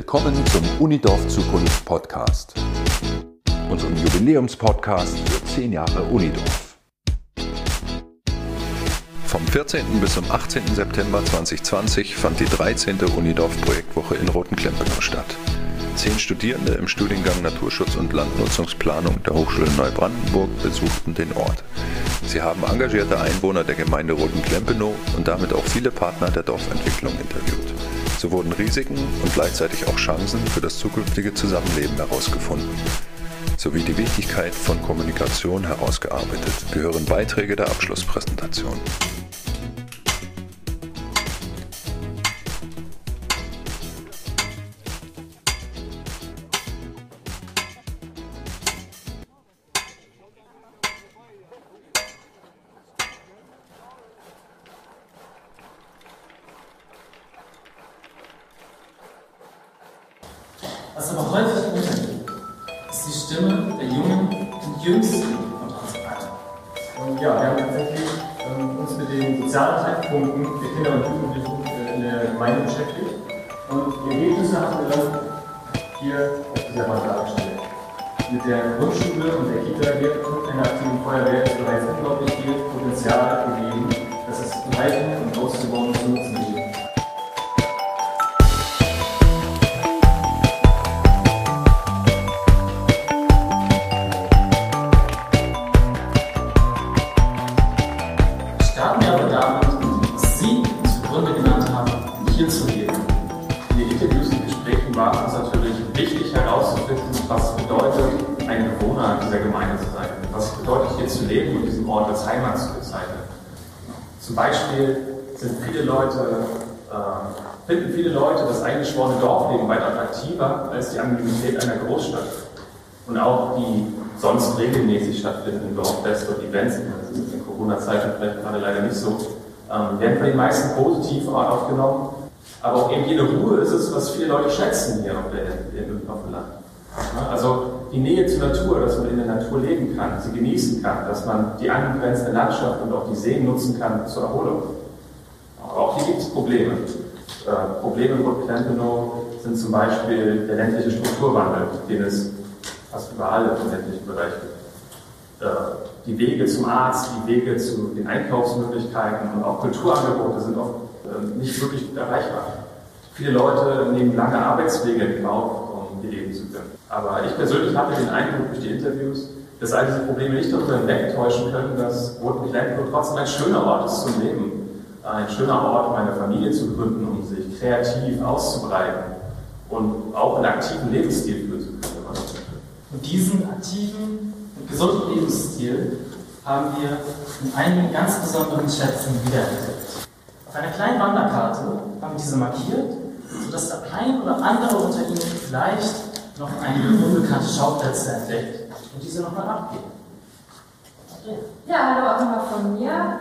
Willkommen zum Unidorf Zukunft Podcast, unserem Jubiläumspodcast für 10 Jahre Unidorf. Vom 14. bis zum 18. September 2020 fand die 13. Unidorf Projektwoche in Rotenklempener statt. Zehn Studierende im Studiengang Naturschutz und Landnutzungsplanung der Hochschule Neubrandenburg besuchten den Ort. Sie haben engagierte Einwohner der Gemeinde Rotenklempenow und damit auch viele Partner der Dorfentwicklung interviewt. So wurden Risiken und gleichzeitig auch Chancen für das zukünftige Zusammenleben herausgefunden. Sowie die Wichtigkeit von Kommunikation herausgearbeitet, gehören Beiträge der Abschlusspräsentation. Treffpunkten der Kinder und Jugendlichen äh, in der Gemeinde beschäftigt. Und die Ergebnisse haben wir dann hier auf dieser Wand dargestellt. Mit der Grundschule und der Kita wird in der aktiven Feuerwehr ist bereits unglaublich viel Potenzial gegeben, das es erhalten Zum Beispiel sind viele Leute, äh, finden viele Leute das eingeschworene Dorfleben weit attraktiver als die Anonymität einer Großstadt. Und auch die sonst regelmäßig stattfindenden Dorffeste und Events, das ist in Corona-Zeiten vielleicht gerade leider nicht so, ähm, werden von den meisten positiv aufgenommen. Aber auch eben jede Ruhe ist es, was viele Leute schätzen hier auf, der, auf dem Land. Also die Nähe zur Natur, dass man in der Natur leben kann, sie genießen kann, dass man die angrenzende Landschaft und auch die Seen nutzen kann zur Erholung. Aber auch hier gibt es Probleme. Äh, Probleme in Burg-Klempenow sind zum Beispiel der ländliche Strukturwandel, den es fast überall im ländlichen Bereich gibt. Äh, Die Wege zum Arzt, die Wege zu den Einkaufsmöglichkeiten und auch Kulturangebote sind oft äh, nicht wirklich erreichbar. Viele Leute nehmen lange Arbeitswege in Kauf, hier leben zu können. Aber ich persönlich hatte den Eindruck durch die Interviews, dass all diese Probleme nicht darüber hinwegtäuschen können, dass Roten-Klempenow trotzdem ein schöner Ort ist zum Leben. Ein schöner Ort, um eine Familie zu gründen, um sich kreativ auszubreiten und auch einen aktiven Lebensstil führen zu können. Und diesen aktiven und gesunden Lebensstil haben wir in einigen ganz besonderen Schätzen wiederentdeckt. Auf einer kleinen Wanderkarte haben wir diese markiert, sodass der ein oder andere unter Ihnen vielleicht noch einige unbekannte Schauplätze entdeckt und diese nochmal abgeben. Ja, hallo auch nochmal von mir.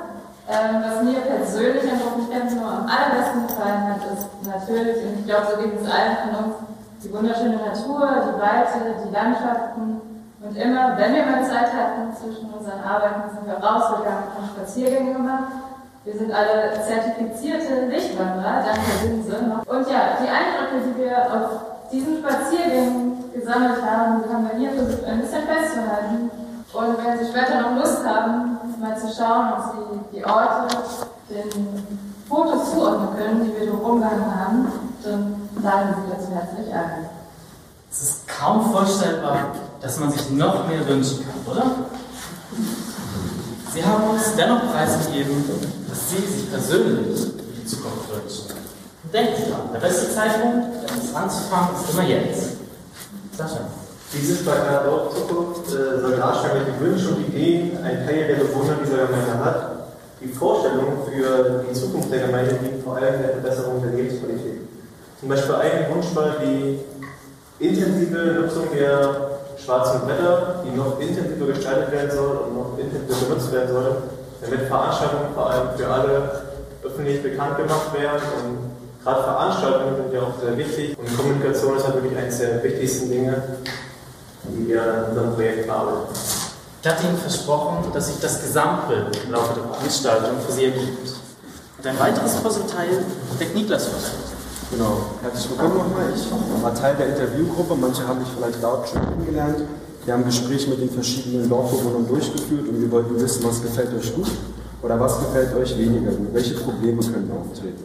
Ähm, was mir persönlich an Gruppenkämpfen am allerbesten gefallen hat, ist natürlich, und ich glaube, so geht es allen von uns, die wunderschöne Natur, die Weite, die Landschaften. Und immer, wenn wir mal Zeit hatten zwischen unseren Arbeiten, sind wir rausgegangen und Spaziergänge gemacht. Wir sind alle zertifizierte Lichtwanderer, danke Linse. Und ja, die Eindrücke, die wir auf diesen Spaziergängen gesammelt haben, haben wir hier versucht ein bisschen festzuhalten. Und wenn Sie später noch Lust haben, mal zu schauen, ob Sie die Orte den Fotos zuordnen können, die wir drumherum haben, dann laden Sie dazu herzlich ein. Es ist kaum vorstellbar, dass man sich noch mehr wünschen kann, oder? Sie haben uns dennoch preisgegeben, dass Sie sich persönlich für die Zukunft wünschen. Und denken Sie dran, der beste Zeitpunkt, etwas anzufangen, ist immer jetzt. Sascha. Dieses Plakat Dorf Zukunft äh, soll darstellen, welche Wünsche und Ideen ein Teil der Bewohner dieser Gemeinde hat. Die Vorstellung für die Zukunft der Gemeinde liegt vor allem in der Verbesserung der Lebensqualität. Zum Beispiel ein Wunsch war die intensive Nutzung der schwarzen Blätter, die noch intensiver gestaltet werden soll und noch intensiver genutzt werden soll, damit Veranstaltungen vor allem für alle öffentlich bekannt gemacht werden. Und gerade Veranstaltungen sind ja auch sehr wichtig und Kommunikation ist halt wirklich eines der wichtigsten Dinge, die wir in unserem Projekt bearbeiten. Ich hatte Ihnen versprochen, dass sich das Gesamtbild im Laufe der Veranstaltung für Sie ergibt. Und ein weiteres Puzzleteil deckt Niklas vor. Genau, herzlich willkommen nochmal. Ich war Teil der Interviewgruppe, manche haben mich vielleicht dort schon kennengelernt. Wir haben Gespräche mit den verschiedenen Dorfbewohnern durchgeführt und wir wollten wissen, was gefällt euch gut oder was gefällt euch weniger gut, welche Probleme können auftreten.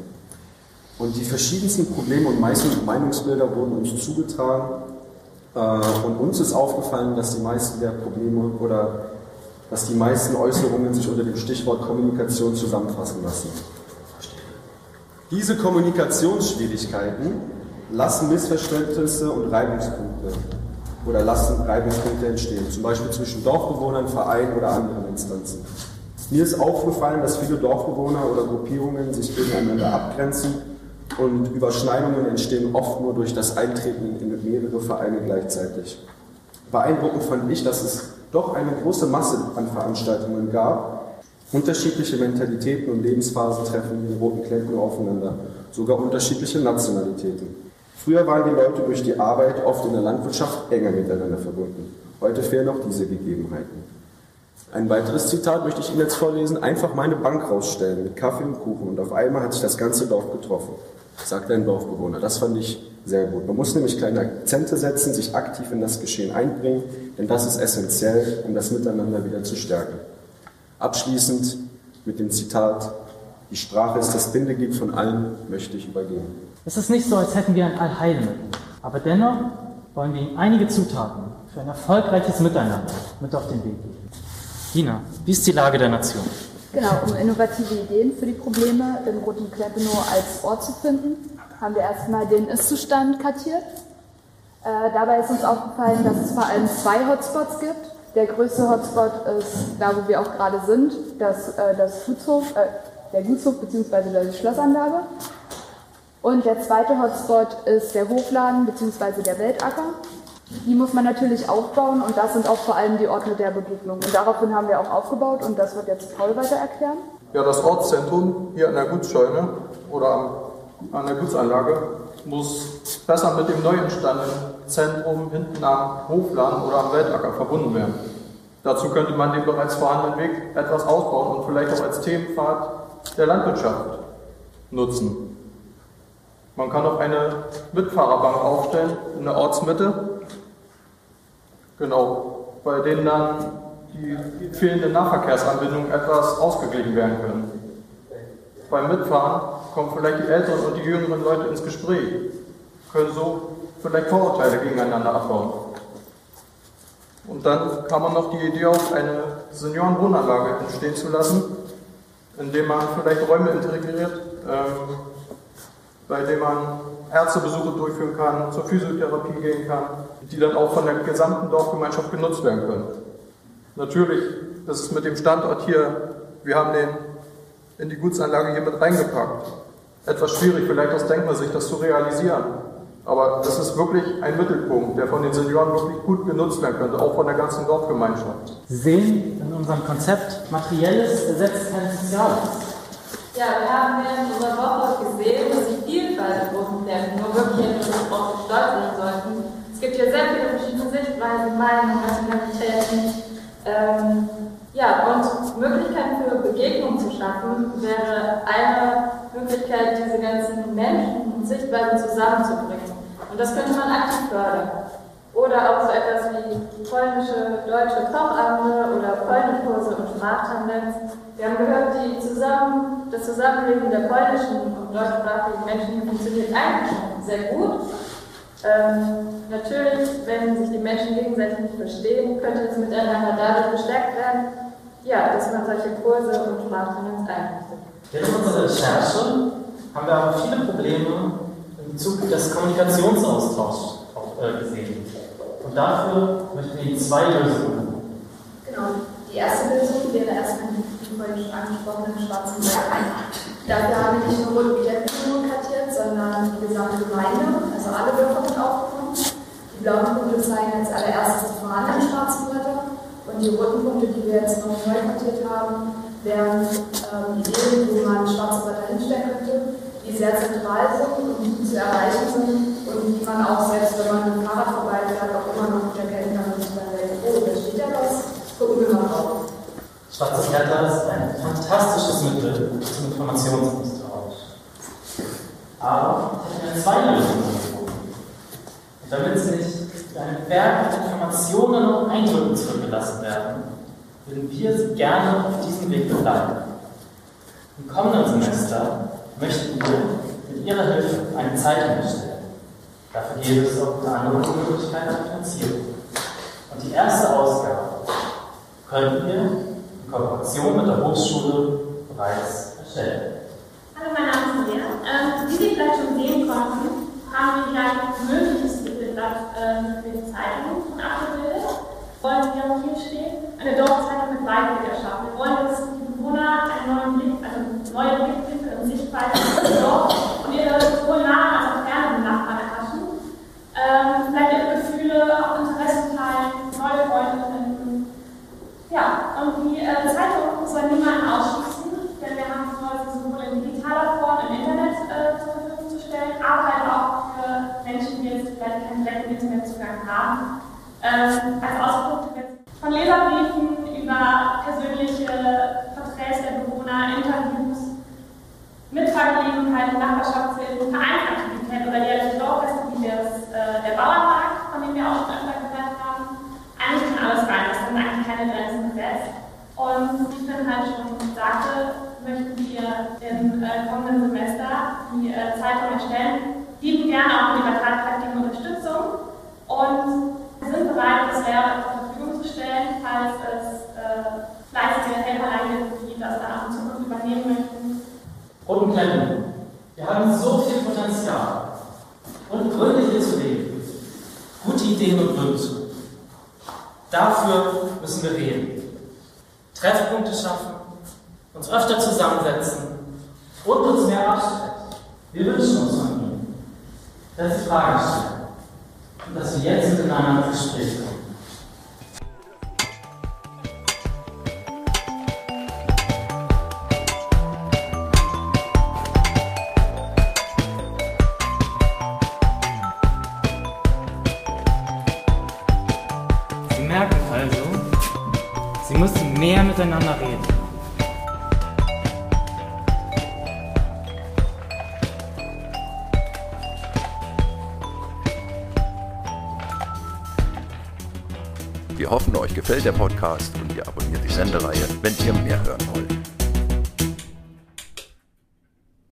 Und die verschiedensten Probleme und Meinungsbilder wurden uns zugetragen äh, und uns ist aufgefallen, dass die meisten der Probleme oder dass die meisten Äußerungen sich unter dem Stichwort Kommunikation zusammenfassen lassen. Diese Kommunikationsschwierigkeiten lassen Missverständnisse und Reibungspunkte oder lassen Reibungspunkte entstehen, zum Beispiel zwischen Dorfbewohnern, Vereinen oder anderen Instanzen. Mir ist aufgefallen, dass viele Dorfbewohner oder Gruppierungen sich gegeneinander abgrenzen und Überschneidungen entstehen oft nur durch das Eintreten in mehrere Vereine gleichzeitig. Beeindruckend fand ich, dass es doch eine große Masse an Veranstaltungen gab. Unterschiedliche Mentalitäten und Lebensphasen treffen in Roten Klempner aufeinander, sogar unterschiedliche Nationalitäten. Früher waren die Leute durch die Arbeit oft in der Landwirtschaft enger miteinander verbunden. Heute fehlen auch diese Gegebenheiten. Ein weiteres Zitat möchte ich Ihnen jetzt vorlesen. Einfach meine Bank rausstellen mit Kaffee und Kuchen und auf einmal hat sich das ganze Dorf getroffen, sagt ein Dorfbewohner. Das fand ich sehr gut. Man muss nämlich kleine Akzente setzen, sich aktiv in das Geschehen einbringen, denn das ist essentiell, um das Miteinander wieder zu stärken. Abschließend mit dem Zitat, die Sprache ist das Bindeglied von allen, möchte ich übergehen. Es ist nicht so, als hätten wir ein Allheilmittel, aber dennoch wollen wir Ihnen einige Zutaten für ein erfolgreiches Miteinander mit auf den Weg geben. Dina, wie ist die Lage der Nation? Genau, um innovative Ideen für die Probleme im Roten Kleppenow als Ort zu finden, haben wir erstmal den Ist-Zustand kartiert. Äh, dabei ist uns aufgefallen, dass es vor allem zwei Hotspots gibt. Der größte Hotspot ist da, wo wir auch gerade sind, das, äh, das Gutshof, äh, der Gutshof bzw. die Schlossanlage. Und der zweite Hotspot ist der Hofladen bzw. der Weltacker. Die muss man natürlich aufbauen und das sind auch vor allem die Orte der Begegnung. Und daraufhin haben wir auch aufgebaut und das wird jetzt Paul weiter erklären. Ja, das Ortszentrum hier an der Gutsscheune oder an der Gutsanlage muss besser mit dem neu entstandenen Zentrum hinten am Hofladen oder am Weltacker verbunden werden. Dazu könnte man den bereits vorhandenen Weg etwas ausbauen und vielleicht auch als Themenpfad der Landwirtschaft nutzen. Man kann auch eine Mitfahrerbank aufstellen in der Ortsmitte Genau, bei denen dann die fehlende Nahverkehrsanbindung etwas ausgeglichen werden können. Beim Mitfahren kommen vielleicht die älteren und die jüngeren Leute ins Gespräch, können so vielleicht Vorurteile gegeneinander abbauen. Und dann kann man noch die Idee auf, eine Seniorenwohnanlage entstehen zu lassen, indem man vielleicht Räume integriert, ähm, bei denen man Ärztebesuche durchführen kann, zur Physiotherapie gehen kann, die dann auch von der gesamten Dorfgemeinschaft genutzt werden können. Natürlich, ist mit dem Standort hier, wir haben den in die Gutsanlage hier mit reingepackt. Etwas schwierig, vielleicht aus Denkmalsicht, das zu realisieren. Aber das ist wirklich ein Mittelpunkt, der von den Senioren wirklich gut genutzt werden könnte, auch von der ganzen Dorfgemeinschaft. Sie sehen in unserem Konzept, materielles ersetzt kein Soziales. Ja, wir haben während unserer Woche gesehen, dass die Vielfalt der großen Pläne nur wirklich etwas drauf stolz sein sollten. Es gibt hier sehr viele verschiedene Sichtweisen, Meinungen, Nationalitäten. Ähm, ja, und Möglichkeiten für Begegnung zu schaffen, wäre eine Möglichkeit, diese ganzen Menschen und Sichtweisen zusammenzubringen. Und das könnte man aktiv fördern. Oder auch so etwas wie polnische, deutsche Kochabende oder Polnikurse und Sprachtandems. Wir haben gehört, die zusammen, das Zusammenleben der polnischen und deutschsprachigen Menschen funktioniert eigentlich sehr gut. Ähm, natürlich, wenn sich die Menschen gegenseitig nicht verstehen, könnte es miteinander dadurch gestärkt werden, ja, dass man solche Kurse und Sprachtandems einrichtet. Während unserer Recherche haben wir aber viele Probleme Bezug des Kommunikationsaustauschs äh, gesehen. Und dafür möchten wir zwei Lösungen. Genau. Die erste Lösung wäre erstmal die vorhin schon angesprochenen schwarzen Seiten. Dafür haben wir nicht nur Rot- und Klettbühnen kartiert, sondern die gesamte Gemeinde, also alle Dörfer mit aufgenommen. Die blauen Punkte zeigen als allererstes die vorhandenen schwarzen Blätter und die roten Punkte, die wir jetzt noch neu kartiert haben, wären ähm, Ideen, wo man schwarze Blätter hinstellen könnte, die sehr zentral sind und zu erreichen und die man auch selbst, wenn man mit dem Fahrrad vorbeifährt, auch immer noch gut erkennen kann und sich dann denkt, oh, da steht ja was, gucken wir mal drauf. Schwarzes Blätter ist ein fantastisches Mittel zum Informationsaustausch. Aber ich habe eine damit sie nicht ein Berg an Informationen und Eindrücken zurückgelassen werden, würden wir gerne auf diesem Weg begleiten. Im kommenden Semester möchten wir mit Ihrer Hilfe eine Zeitung erstellen. Dafür gäbe es auch anderem die Möglichkeit der Finanzierung. Und die erste Ausgabe können wir in Kooperation mit der Hochschule bereits erstellen. Hallo, mein Name ist Lea. Ähm, wie Sie vielleicht schon sehen konnten, haben wir hier ein mögliches Titelblatt ähm, für die Zeitung schon abgebildet. Wollen wir auch hier stehen? Eine Dorfzeitung mit Weitblick erschaffen. Wir wollen, dass die Bewohner einen neuen Blick, also neue Blickwinkel und Sichtweise auf das Dorf und ihre sowohl nahen als auch fernen Nachbarn erhaschen. Ähm, vielleicht ihre Gefühle, auch Interessen teilen, neue Freunde finden. Ja, und die äh, Zeitung soll niemanden ausschließen, denn wir haben vor, sie sowohl in digitaler Form im Internet äh, zur Verfügung zu stellen, aber halt auch für Menschen, die jetzt vielleicht keinen direkten Internetzugang haben. Ähm, als Ausdruck von Leserbriefen über persönliche Porträts der Bewohner, Interviews, Mitfahrgelegenheiten, Nachbarschaftshilfen, Vereinsaktivitäten oder jährliche Dorffeste wie das, äh, der Bauernmarkt, von dem wir auch schon öfter gehört haben. Eigentlich kann alles rein, es sind eigentlich keine Grenzen gesetzt. Und wie Finn halt schon sagte, möchten wir im äh, kommenden Semester die äh, Zeitung erstellen, bieten gerne auch die tatkräftige Unterstützung und wir sind bereit, das Lehrer zur Verfügung zu stellen, falls es äh, fleißige Helferlein gibt, die das dann auch in Zukunft übernehmen möchten. Roten Klemmen, wir haben so viel Potenzial und Gründe hier zu leben. Gute Ideen und Wünsche. Dafür müssen wir reden. Treffpunkte schaffen, uns öfter zusammensetzen und uns mehr absprechen. Wir wünschen uns von Ihnen, dass Sie Fragen stellen und dass wir jetzt miteinander ins Gespräch kommen. Sie müssen mehr miteinander reden. Wir hoffen, euch gefällt der Podcast und ihr abonniert die Sendereihe, wenn ihr mehr hören wollt.